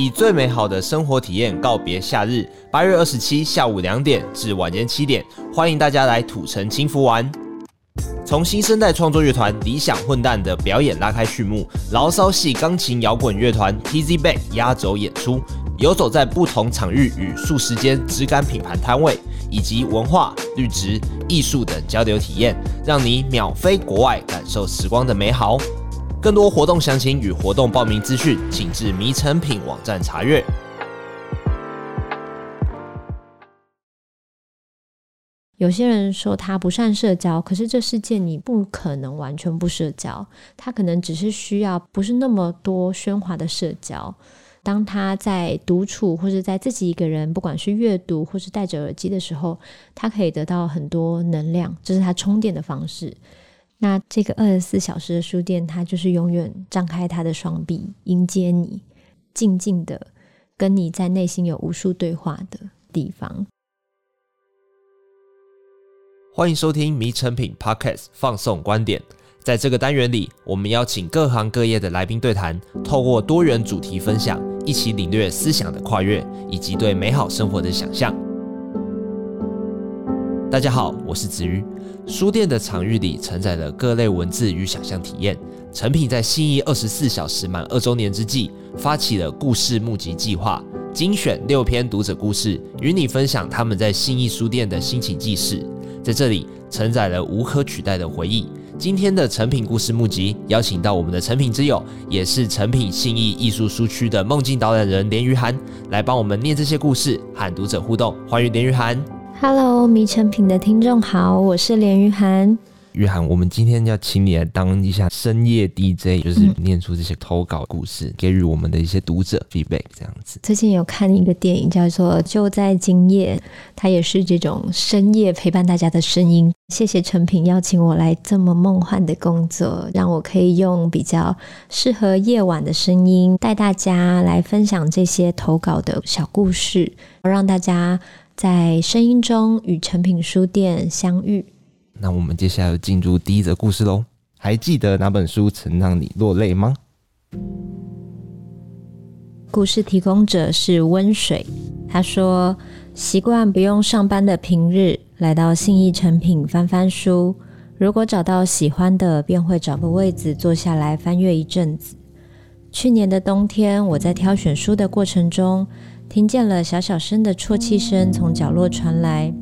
以最美好的生活体验告别夏日。八月二十七下午两点至晚间七点，欢迎大家来土城轻浮玩。从新生代创作乐团理想混蛋的表演拉开序幕，牢骚系钢琴摇滚乐团 TZ Bay 压轴演出，游走在不同场域与数十间质感品牌摊位，以及文化、绿植、艺术等交流体验，让你秒飞国外，感受时光的美好。更多活动详情与活动报名资讯，请至迷诚品网站查阅。有些人说他不善社交，可是这世界你不可能完全不社交，他可能只是需要不是那么多喧哗的社交。当他在独处或者在自己一个人，不管是阅读或是戴着耳机的时候，他可以得到很多能量，这是他充电的方式。那这个二十四小时的书店，它就是永远张开它的双臂迎接你，静静的跟你在内心有无数对话的地方。欢迎收听迷成品 Podcast 放送观点，在这个单元里，我们邀请各行各业的来宾对谈，透过多元主题分享，一起领略思想的跨越以及对美好生活的想象。大家好，我是子瑜。书店的场域里承载了各类文字与想象体验。诚品在信义二十四小时满二周年之际，发起了故事募集计划，精选六篇读者故事，与你分享他们在信义书店的心情记事。在这里承载了无可取代的回忆。今天的诚品故事募集，邀请到我们的诚品之友，也是诚品信义艺术书区的梦境导览人连俞涵，来帮我们念这些故事，和读者互动。欢迎连俞涵。Hello，迷成品的听众好，我是连玉涵。玉涵，我们今天要请你来当一下深夜 DJ，就是念出这些投稿故事，嗯、给予我们的一些读者 feedback 这样子。最近有看一个电影叫做《就在今夜》，它也是这种深夜陪伴大家的声音。谢谢诚品邀请我来这么梦幻的工作，让我可以用比较适合夜晚的声音带大家来分享这些投稿的小故事，让大家。在声音中与诚品书店相遇。那我们接下来进入第一则故事喽。还记得哪本书曾让你落泪吗？故事提供者是温水。他说：“习惯不用上班的平日，来到信义诚品翻翻书。如果找到喜欢的，便会找个位子坐下来翻阅一阵子。去年的冬天，我在挑选书的过程中。”听见了小小声的啜泣声从角落传来，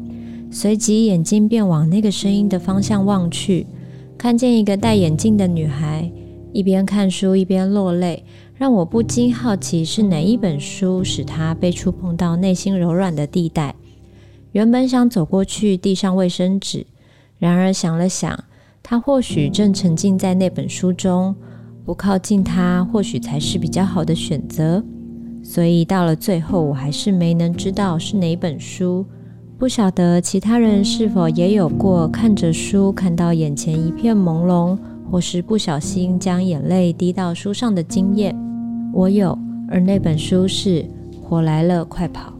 随即眼睛便往那个声音的方向望去，看见一个戴眼镜的女孩一边看书一边落泪，让我不禁好奇是哪一本书使她被触碰到内心柔软的地带。原本想走过去递上卫生纸，然而想了想，她或许正沉浸在那本书中，不靠近她或许才是比较好的选择。所以到了最后，我还是没能知道是哪本书。不晓得其他人是否也有过看着书看到眼前一片朦胧，或是不小心将眼泪滴到书上的经验。我有，而那本书是《火来了，快跑》。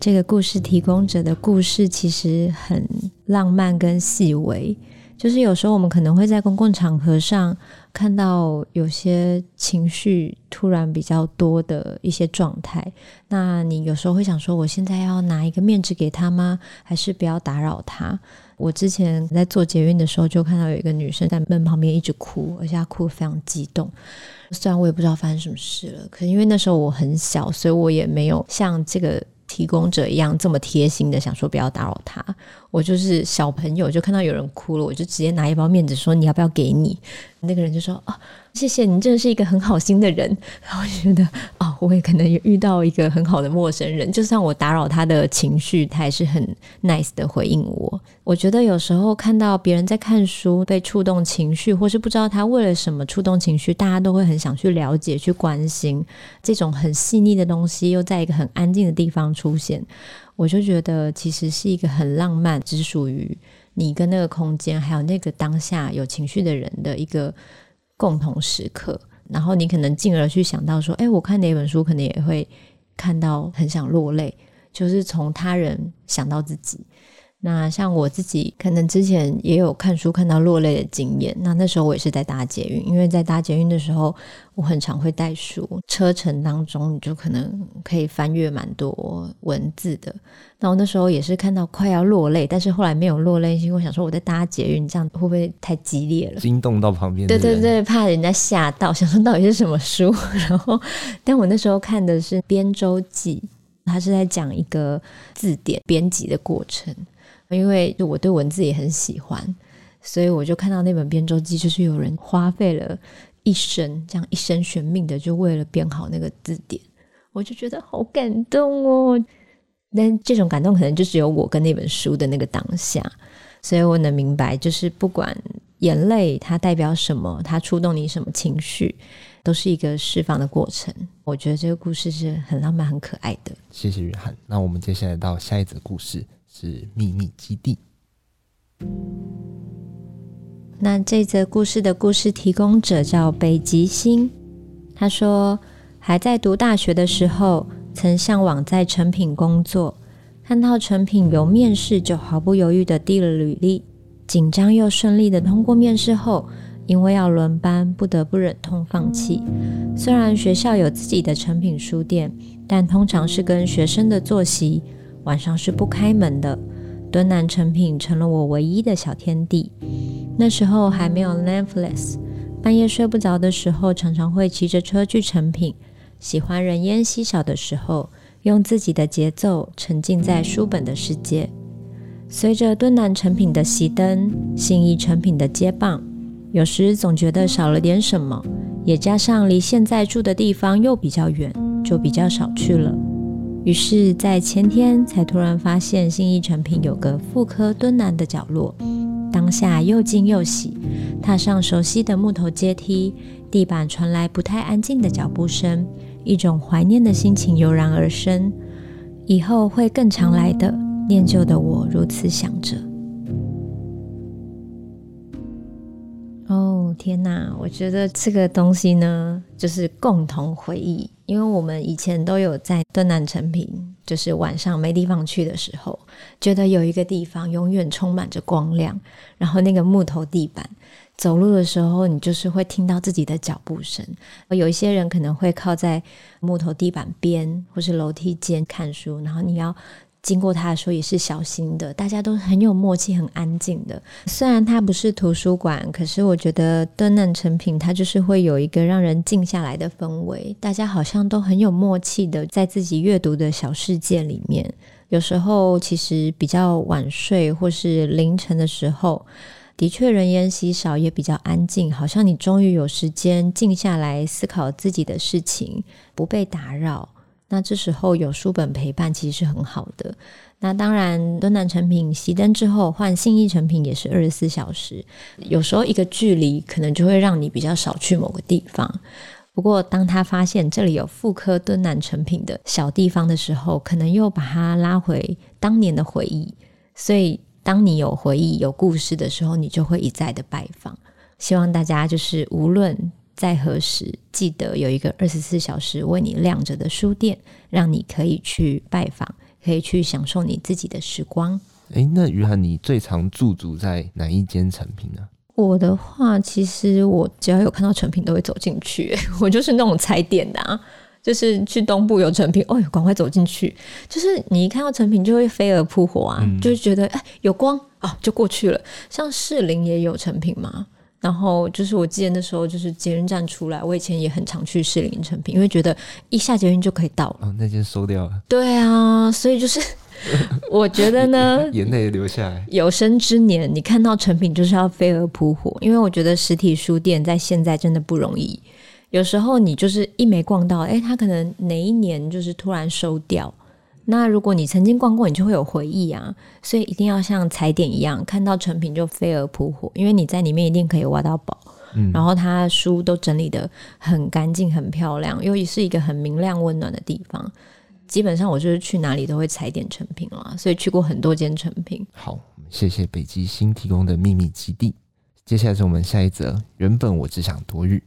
这个故事提供者的故事其实很浪漫跟细微。就是有时候我们可能会在公共场合上看到有些情绪突然比较多的一些状态，那你有时候会想说，我现在要拿一个面纸给他吗？还是不要打扰他？我之前在做捷运的时候就看到有一个女生在门旁边一直哭，而且她哭得非常激动。虽然我也不知道发生什么事了，可是因为那时候我很小，所以我也没有像这个。提供者一样这么贴心的想说不要打扰他，我就是小朋友，就看到有人哭了，我就直接拿一包面子说，你要不要给你？那个人就说哦，谢谢你，真的是一个很好心的人。然后我觉得哦，我也可能有遇到一个很好的陌生人，就算我打扰他的情绪，他还是很 nice 的回应我。我觉得有时候看到别人在看书被触动情绪，或是不知道他为了什么触动情绪，大家都会很想去了解、去关心。这种很细腻的东西又在一个很安静的地方出现，我就觉得其实是一个很浪漫，只属于。你跟那个空间，还有那个当下有情绪的人的一个共同时刻，然后你可能进而去想到说，哎，我看哪本书，可能也会看到很想落泪，就是从他人想到自己。那像我自己，可能之前也有看书看到落泪的经验。那那时候我也是在搭捷运，因为在搭捷运的时候，我很常会带书，车程当中你就可能可以翻阅蛮多文字的。那我那时候也是看到快要落泪，但是后来没有落泪，因为我想说我在搭捷运，这样会不会太激烈了？惊动到旁边？对对对，怕人家吓到，想说到底是什么书。然后，但我那时候看的是《编舟记》，它是在讲一个字典编辑的过程。因为就我对文字也很喜欢，所以我就看到那本编舟记，就是有人花费了一生，这样一生悬命的，就为了编好那个字典，我就觉得好感动哦。但这种感动可能就只有我跟那本书的那个当下，所以我能明白，就是不管眼泪它代表什么，它触动你什么情绪，都是一个释放的过程。我觉得这个故事是很浪漫、很可爱的。谢谢约翰。那我们接下来到下一则故事。是秘密基地。那这则故事的故事提供者叫北极星。他说，还在读大学的时候，曾向往在成品工作。看到成品由面试，就毫不犹豫地递了履历。紧张又顺利地通过面试后，因为要轮班，不得不忍痛放弃。虽然学校有自己的成品书店，但通常是跟学生的作息。晚上是不开门的，敦南诚品成了我唯一的小天地。那时候还没有 Netflix，半夜睡不着的时候，常常会骑着车去诚品。喜欢人烟稀少的时候，用自己的节奏沉浸在书本的世界。随着敦南诚品的熄灯，信义诚品的接棒，有时总觉得少了点什么，也加上离现在住的地方又比较远，就比较少去了。于是，在前天才突然发现信义诚品有个妇科蹲男的角落，当下又惊又喜。踏上熟悉的木头阶梯，地板传来不太安静的脚步声，一种怀念的心情油然而生。以后会更常来的，念旧的我如此想着。天呐！我觉得这个东西呢，就是共同回忆。因为我们以前都有在敦南诚品，就是晚上没地方去的时候，觉得有一个地方永远充满着光亮，然后那个木头地板，走路的时候你就是会听到自己的脚步声。有一些人可能会靠在木头地板边或是楼梯间看书，然后你要。经过它的时候也是小心的，大家都很有默契，很安静的。虽然它不是图书馆，可是我觉得敦南诚品它就是会有一个让人静下来的氛围。大家好像都很有默契的在自己阅读的小世界里面。有时候其实比较晚睡或是凌晨的时候，的确人烟稀少，也比较安静，好像你终于有时间静下来思考自己的事情，不被打扰。那这时候有书本陪伴，其实是很好的。那当然，敦南成品熄灯之后，换信义成品也是二十四小时。有时候一个距离可能就会让你比较少去某个地方。不过，当他发现这里有复刻敦南成品的小地方的时候，可能又把他拉回当年的回忆。所以，当你有回忆、有故事的时候，你就会一再的拜访。希望大家就是无论。在何时记得有一个二十四小时为你亮着的书店，让你可以去拜访，可以去享受你自己的时光。诶，那于涵，你最常驻足在哪一间成品呢？我的话，其实我只要有看到成品，都会走进去。我就是那种踩点的啊，就是去东部有成品，哦，赶快走进去。就是你一看到成品，就会飞蛾扑火啊，嗯、就觉得哎有光啊，就过去了。像士林也有成品吗？然后就是我记得那时候就是捷运站出来，我以前也很常去士林成品，因为觉得一下捷运就可以到了。哦，那间收掉了。对啊，所以就是 我觉得呢，眼泪流下来。有生之年，你看到成品就是要飞蛾扑火，因为我觉得实体书店在现在真的不容易。有时候你就是一没逛到，哎，他可能哪一年就是突然收掉。那如果你曾经逛过，你就会有回忆啊，所以一定要像踩点一样，看到成品就飞蛾扑火，因为你在里面一定可以挖到宝。嗯，然后他书都整理的很干净、很漂亮，又是一个很明亮、温暖的地方。基本上我就是去哪里都会踩点成品了，所以去过很多间成品。好，谢谢北极星提供的秘密基地。接下来是我们下一则，原本我只想多日。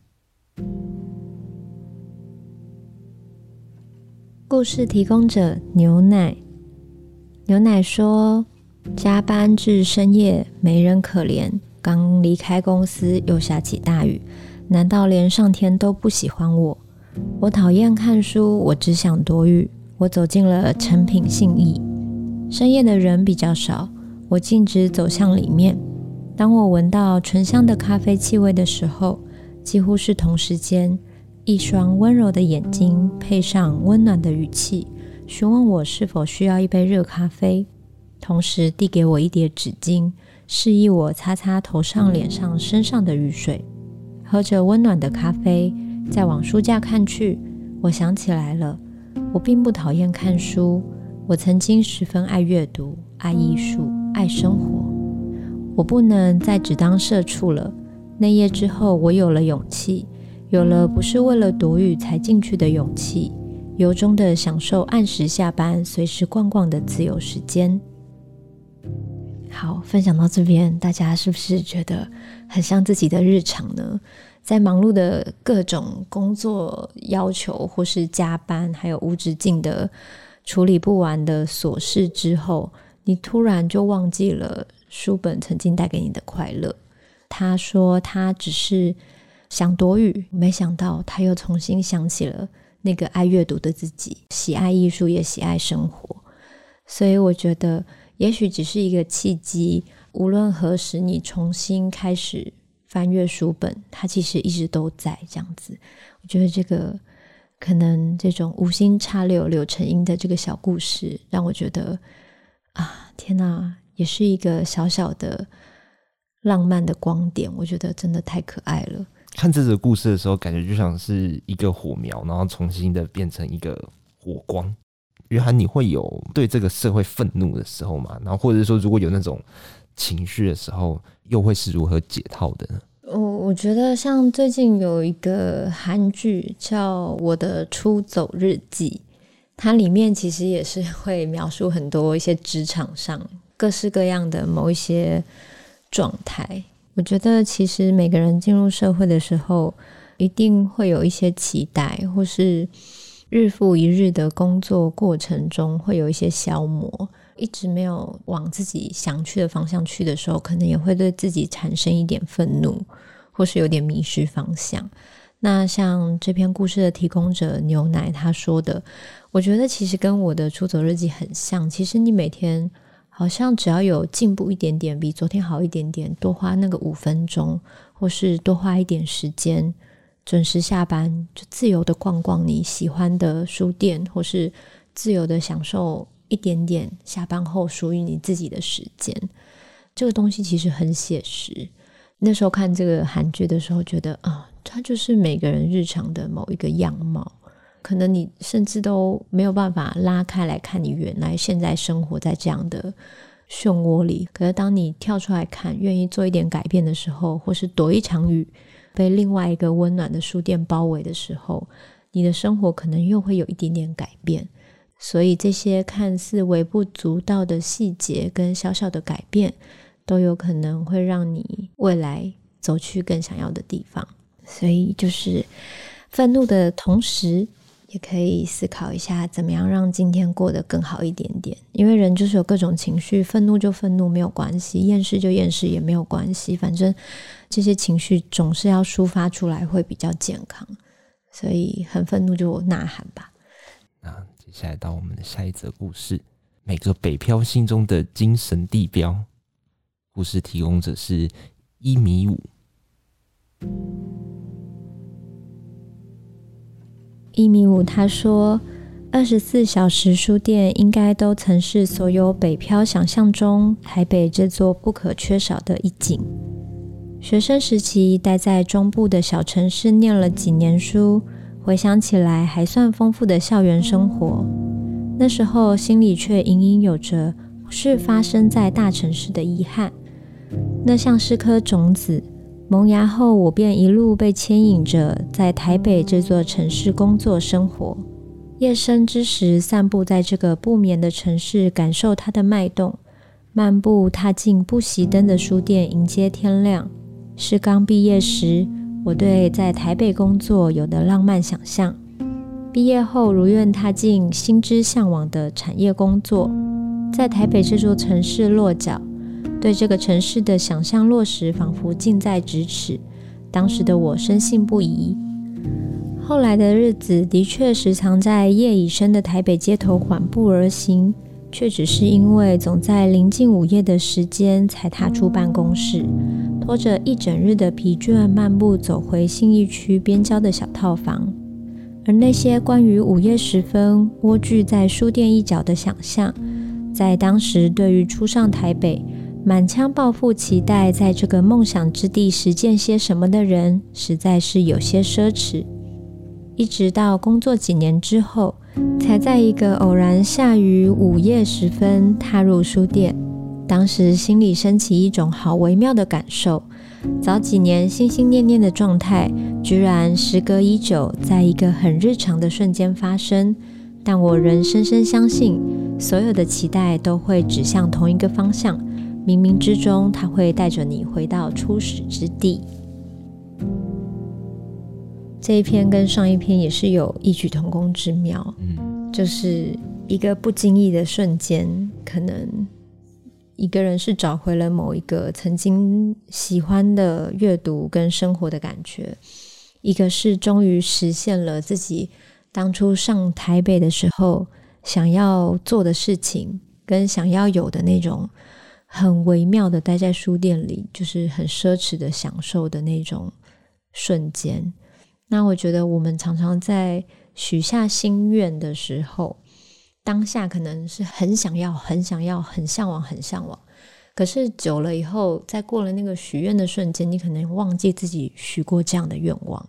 故事提供者牛奶，牛奶说：“加班至深夜，没人可怜。刚离开公司，又下起大雨。难道连上天都不喜欢我？我讨厌看书，我只想躲雨。我走进了诚品信义，深夜的人比较少。我径直走向里面。当我闻到醇香的咖啡气味的时候，几乎是同时间，一双温柔的眼睛配上温暖的语气，询问我是否需要一杯热咖啡，同时递给我一叠纸巾，示意我擦擦头上、脸上、身上的雨水。喝着温暖的咖啡，再往书架看去，我想起来了，我并不讨厌看书，我曾经十分爱阅读、爱艺术、爱生活。我不能再只当社畜了。那夜之后，我有了勇气，有了不是为了躲雨才进去的勇气，由衷的享受按时下班、随时逛逛的自由时间。好，分享到这边，大家是不是觉得很像自己的日常呢？在忙碌的各种工作要求，或是加班，还有无止境的处理不完的琐事之后，你突然就忘记了。书本曾经带给你的快乐。他说他只是想躲雨，没想到他又重新想起了那个爱阅读的自己，喜爱艺术也喜爱生活。所以我觉得，也许只是一个契机。无论何时你重新开始翻阅书本，它其实一直都在这样子。我觉得这个可能这种无心插柳柳成荫的这个小故事，让我觉得啊，天哪！也是一个小小的浪漫的光点，我觉得真的太可爱了。看这个故事的时候，感觉就像是一个火苗，然后重新的变成一个火光。约翰，你会有对这个社会愤怒的时候吗？然后或者说，如果有那种情绪的时候，又会是如何解套的呢？我我觉得像最近有一个韩剧叫《我的出走日记》，它里面其实也是会描述很多一些职场上。各式各样的某一些状态，我觉得其实每个人进入社会的时候，一定会有一些期待，或是日复一日的工作过程中会有一些消磨，一直没有往自己想去的方向去的时候，可能也会对自己产生一点愤怒，或是有点迷失方向。那像这篇故事的提供者牛奶他说的，我觉得其实跟我的出走日记很像。其实你每天。好像只要有进步一点点，比昨天好一点点，多花那个五分钟，或是多花一点时间，准时下班，就自由的逛逛你喜欢的书店，或是自由的享受一点点下班后属于你自己的时间。这个东西其实很写实。那时候看这个韩剧的时候，觉得啊，它就是每个人日常的某一个样貌。可能你甚至都没有办法拉开来看，你原来现在生活在这样的漩涡里。可是当你跳出来看，愿意做一点改变的时候，或是躲一场雨，被另外一个温暖的书店包围的时候，你的生活可能又会有一点点改变。所以这些看似微不足道的细节跟小小的改变，都有可能会让你未来走去更想要的地方。所以就是愤怒的同时。也可以思考一下，怎么样让今天过得更好一点点。因为人就是有各种情绪，愤怒就愤怒没有关系，厌世就厌世也没有关系。反正这些情绪总是要抒发出来，会比较健康。所以很愤怒就呐喊吧。那接下来到我们的下一则故事，每个北漂心中的精神地标。故事提供者是一米五。一米五，他说：“二十四小时书店应该都曾是所有北漂想象中台北这座不可缺少的一景。学生时期待在中部的小城市念了几年书，回想起来还算丰富的校园生活。那时候心里却隐隐有着是发生在大城市的遗憾，那像是颗种子。”萌芽后，我便一路被牵引着，在台北这座城市工作生活。夜深之时，散步在这个不眠的城市，感受它的脉动。漫步踏进不熄灯的书店，迎接天亮。是刚毕业时，我对在台北工作有的浪漫想象。毕业后，如愿踏进心之向往的产业工作。在台北这座城市落脚，对这个城市的想象落实仿佛近在咫尺。当时的我深信不疑。后来的日子的确时常在夜已深的台北街头缓步而行，却只是因为总在临近午夜的时间才踏出办公室，拖着一整日的疲倦，漫步走回信义区边郊的小套房。而那些关于午夜时分蜗居在书店一角的想象，在当时对于初上台北、满腔抱负期待在这个梦想之地实践些什么的人，实在是有些奢侈。一直到工作几年之后，才在一个偶然下雨午夜时分踏入书店，当时心里升起一种好微妙的感受。早几年心心念念的状态，居然时隔已久，在一个很日常的瞬间发生。但我仍深深相信，所有的期待都会指向同一个方向，冥冥之中，它会带着你回到初始之地。这一篇跟上一篇也是有异曲同工之妙，嗯，就是一个不经意的瞬间，可能。一个人是找回了某一个曾经喜欢的阅读跟生活的感觉，一个是终于实现了自己当初上台北的时候想要做的事情，跟想要有的那种很微妙的待在书店里，就是很奢侈的享受的那种瞬间。那我觉得我们常常在许下心愿的时候。当下可能是很想要、很想要、很向往、很向往，可是久了以后，在过了那个许愿的瞬间，你可能忘记自己许过这样的愿望，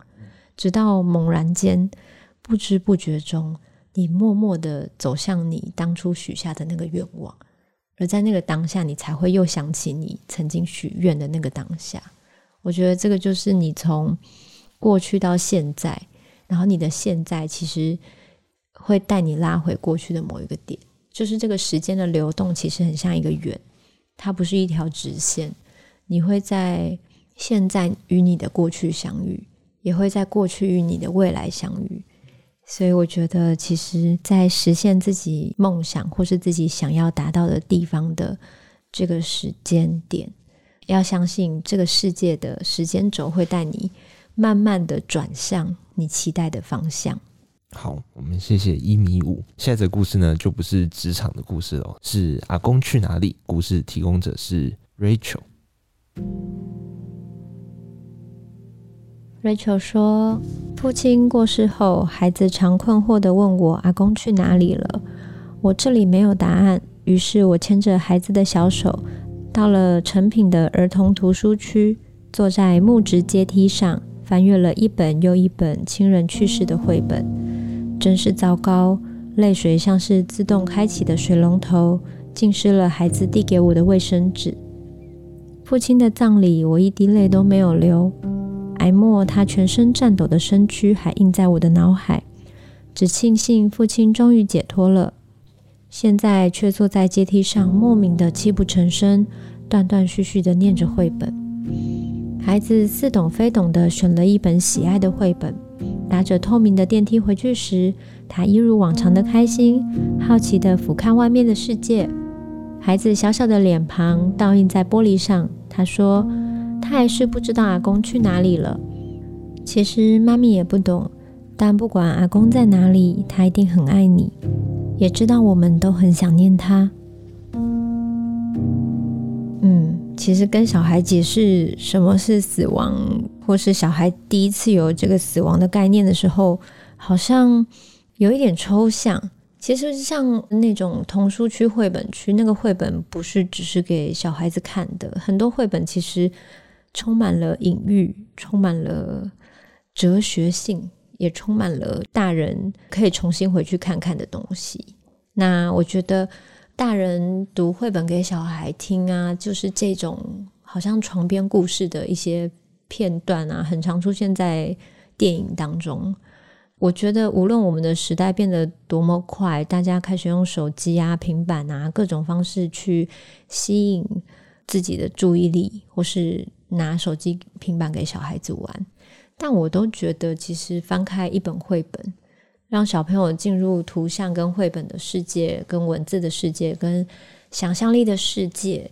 直到猛然间，不知不觉中，你默默的走向你当初许下的那个愿望，而在那个当下，你才会又想起你曾经许愿的那个当下。我觉得这个就是你从过去到现在，然后你的现在其实。会带你拉回过去的某一个点，就是这个时间的流动，其实很像一个圆，它不是一条直线。你会在现在与你的过去相遇，也会在过去与你的未来相遇。所以，我觉得，其实，在实现自己梦想或是自己想要达到的地方的这个时间点，要相信这个世界的时间轴会带你慢慢的转向你期待的方向。好，我们谢谢一米五。下一则故事呢，就不是职场的故事了，是阿公去哪里？故事提供者是 Rachel。Rachel 说，父亲过世后，孩子常困惑地问我：“阿公去哪里了？”我这里没有答案，于是我牵着孩子的小手，到了成品的儿童图书区，坐在木质阶梯上，翻阅了一本又一本亲人去世的绘本。真是糟糕，泪水像是自动开启的水龙头，浸湿了孩子递给我的卫生纸。父亲的葬礼，我一滴泪都没有流。哀莫他全身颤抖的身躯还印在我的脑海，只庆幸父亲终于解脱了。现在却坐在阶梯上，莫名的泣不成声，断断续续的念着绘本。孩子似懂非懂的选了一本喜爱的绘本。搭着透明的电梯回去时，他一如往常的开心，好奇地俯瞰外面的世界。孩子小小的脸庞倒映在玻璃上。他说：“还是不知道阿公去哪里了。”其实妈咪也不懂，但不管阿公在哪里，他一定很爱你，也知道我们都很想念他。嗯，其实跟小孩解释什么是死亡。或是小孩第一次有这个死亡的概念的时候，好像有一点抽象。其实像那种童书区、绘本区，那个绘本不是只是给小孩子看的，很多绘本其实充满了隐喻，充满了哲学性，也充满了大人可以重新回去看看的东西。那我觉得大人读绘本给小孩听啊，就是这种好像床边故事的一些。片段啊，很常出现在电影当中。我觉得，无论我们的时代变得多么快，大家开始用手机啊、平板啊各种方式去吸引自己的注意力，或是拿手机、平板给小孩子玩。但我都觉得，其实翻开一本绘本，让小朋友进入图像跟绘本的世界、跟文字的世界、跟想象力的世界，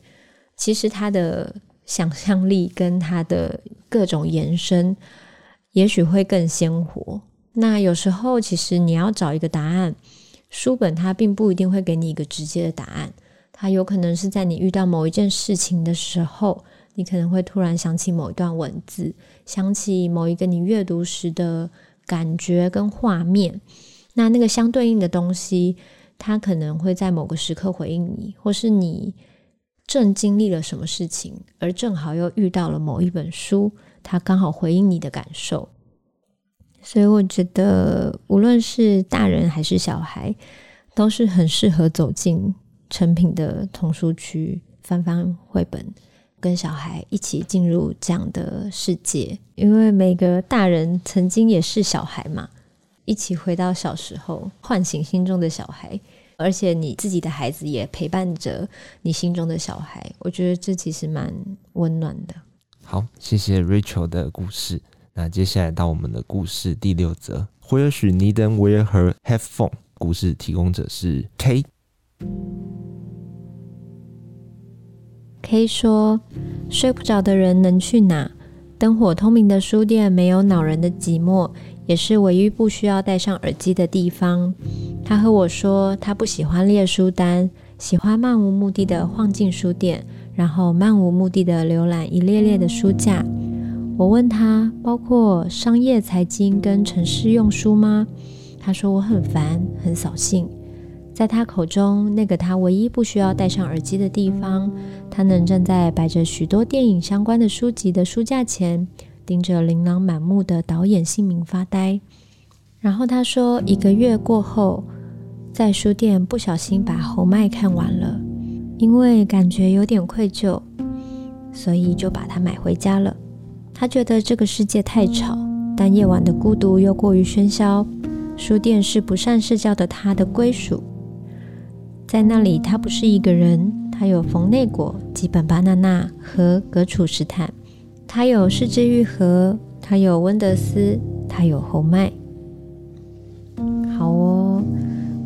其实他的想象力跟他的各种延伸，也许会更鲜活。那有时候，其实你要找一个答案，书本它并不一定会给你一个直接的答案，它有可能是在你遇到某一件事情的时候，你可能会突然想起某一段文字，想起某一个你阅读时的感觉跟画面。那那个相对应的东西，它可能会在某个时刻回应你，或是你正经历了什么事情，而正好又遇到了某一本书，它刚好回应你的感受。所以我觉得，无论是大人还是小孩，都是很适合走进成品的童书区，翻翻绘本，跟小孩一起进入这样的世界。因为每个大人曾经也是小孩嘛。一起回到小时候，唤醒心中的小孩，而且你自己的孩子也陪伴着你心中的小孩，我觉得这其实蛮温暖的。好，谢谢 Rachel 的故事。那接下来到我们的故事第六则，Where she needn't wear her headphone。故事提供者是 K。K 说：睡不着的人能去哪？灯火通明的书店没有恼人的寂寞。也是唯一不需要戴上耳机的地方。他和我说，他不喜欢列书单，喜欢漫无目的的晃进书店，然后漫无目的的浏览一列列的书架。我问他，包括商业、财经跟城市用书吗？他说我很烦，很扫兴。在他口中，那个他唯一不需要戴上耳机的地方，他能站在摆着许多电影相关的书籍的书架前。盯着琳琅满目的导演姓名发呆，然后他说：“一个月过后，在书店不小心把侯麦看完了，因为感觉有点愧疚，所以就把它买回家了。他觉得这个世界太吵，但夜晚的孤独又过于喧嚣。书店是不善社交的他的归属，在那里他不是一个人，他有冯内果、吉本巴娜娜和格楚史坦。”他有是枝裕和，他有温德斯，他有侯麦。好哦，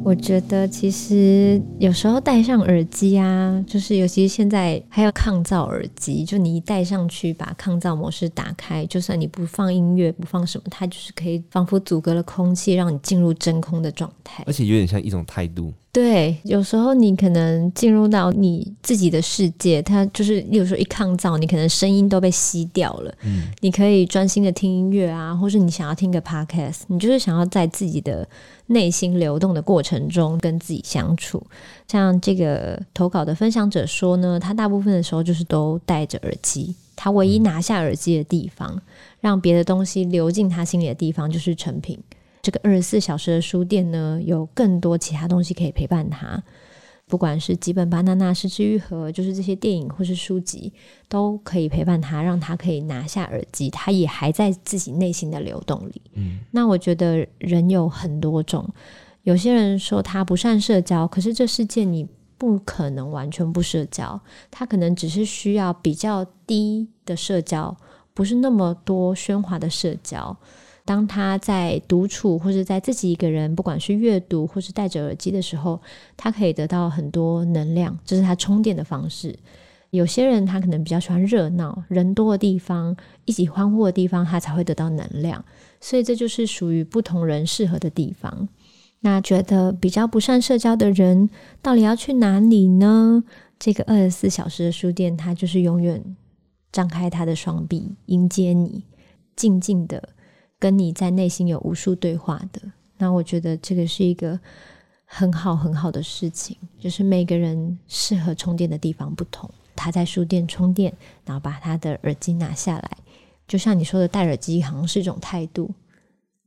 我觉得其实有时候戴上耳机啊，就是尤其是现在还有抗噪耳机，就你一戴上去，把抗噪模式打开，就算你不放音乐，不放什么，它就是可以仿佛阻隔了空气，让你进入真空的状态，而且有点像一种态度。对，有时候你可能进入到你自己的世界，它就是，例如说一抗噪，你可能声音都被吸掉了。嗯，你可以专心的听音乐啊，或是你想要听个 podcast，你就是想要在自己的内心流动的过程中跟自己相处。像这个投稿的分享者说呢，他大部分的时候就是都戴着耳机，他唯一拿下耳机的地方，让别的东西流进他心里的地方就是成品。这个二十四小时的书店呢，有更多其他东西可以陪伴他，不管是几本巴娜娜、是枝裕和，就是这些电影或是书籍，都可以陪伴他，让他可以拿下耳机，他也还在自己内心的流动里。嗯，那我觉得人有很多种，有些人说他不善社交，可是这世界你不可能完全不社交，他可能只是需要比较低的社交，不是那么多喧哗的社交。当他在独处或者在自己一个人，不管是阅读或是戴着耳机的时候，他可以得到很多能量，这是他充电的方式。有些人他可能比较喜欢热闹，人多的地方，一起欢呼的地方，他才会得到能量。所以这就是属于不同人适合的地方。那觉得比较不善社交的人，到底要去哪里呢？这个二十四小时的书店，它就是永远张开他的双臂迎接你，静静的。跟你在内心有无数对话的，那我觉得这个是一个很好很好的事情。就是每个人适合充电的地方不同，他在书店充电，然后把他的耳机拿下来，就像你说的，戴耳机好像是一种态度。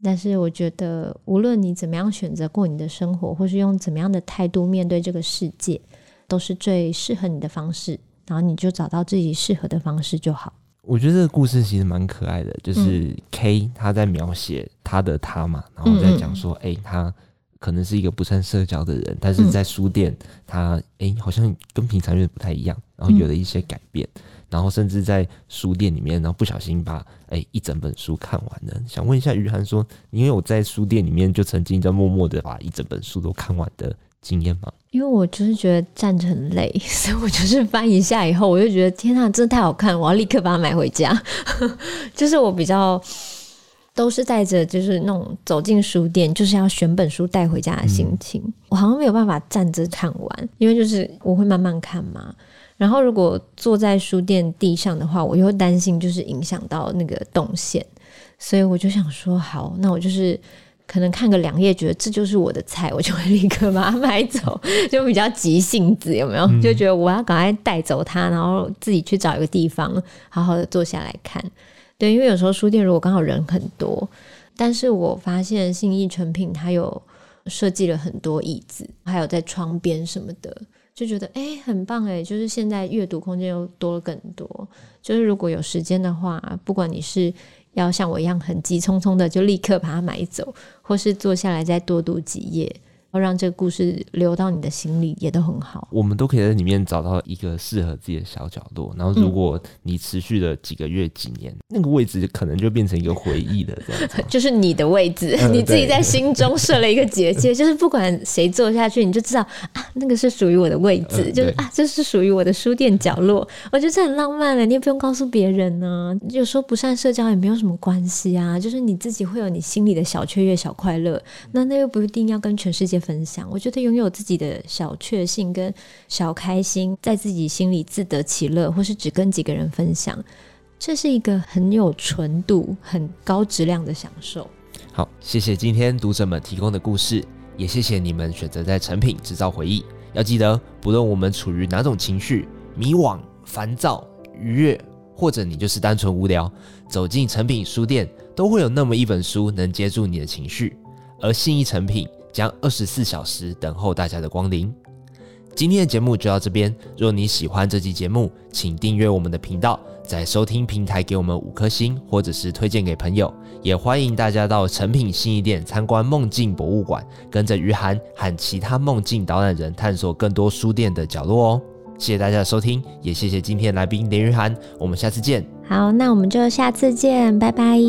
但是我觉得，无论你怎么样选择过你的生活，或是用怎么样的态度面对这个世界，都是最适合你的方式。然后你就找到自己适合的方式就好。我觉得这个故事其实蛮可爱的，就是 K 他在描写他的他嘛，然后在讲说，哎、欸，他可能是一个不善社交的人，但是在书店，他哎、欸、好像跟平常有点不太一样，然后有了一些改变，然后甚至在书店里面，然后不小心把哎、欸、一整本书看完了。想问一下于涵说，因为我在书店里面就曾经在默默的把一整本书都看完的经验吗？因为我就是觉得站着很累，所以我就是翻一下以后，我就觉得天啊，真的太好看，我要立刻把它买回家。就是我比较都是带着就是那种走进书店就是要选本书带回家的心情，我好像没有办法站着看完，因为就是我会慢慢看嘛。然后如果坐在书店地上的话，我又担心就是影响到那个动线，所以我就想说，好，那我就是。可能看个两页，觉得这就是我的菜，我就会立刻把它买走，就比较急性子，有没有？就觉得我要赶快带走它，然后自己去找一个地方，好好的坐下来看。对，因为有时候书店如果刚好人很多，但是我发现信义成品它有设计了很多椅子，还有在窗边什么的，就觉得哎很棒哎，就是现在阅读空间又多了更多。就是如果有时间的话，不管你是。要像我一样很急匆匆的就立刻把它买走，或是坐下来再多读几页。要让这个故事流到你的心里，也都很好。我们都可以在里面找到一个适合自己的小角落。然后，如果你持续了几个月、几年，嗯、那个位置可能就变成一个回忆的这样子。就是你的位置，你自己在心中设了一个结界，就是不管谁坐下去，你就知道啊，那个是属于我的位置，就是啊，这是属于我的书店角落。我觉得这很浪漫了，你也不用告诉别人呢、啊。有时候不善社交也没有什么关系啊，就是你自己会有你心里的小雀跃、小快乐。那那又不一定要跟全世界分享，我觉得拥有自己的小确幸跟小开心，在自己心里自得其乐，或是只跟几个人分享，这是一个很有纯度、很高质量的享受。好，谢谢今天读者们提供的故事，也谢谢你们选择在成品制造回忆。要记得，不论我们处于哪种情绪，迷惘、烦躁、愉悦，或者你就是单纯无聊，走进成品书店，都会有那么一本书能接住你的情绪，而信义成品。将二十四小时等候大家的光临。今天的节目就到这边。若你喜欢这期节目，请订阅我们的频道，在收听平台给我们五颗星，或者是推荐给朋友。也欢迎大家到诚品新义店参观梦境博物馆，跟着于涵和其他梦境导览人探索更多书店的角落哦。谢谢大家的收听，也谢谢今天来宾林于涵。我们下次见。好，那我们就下次见，拜拜。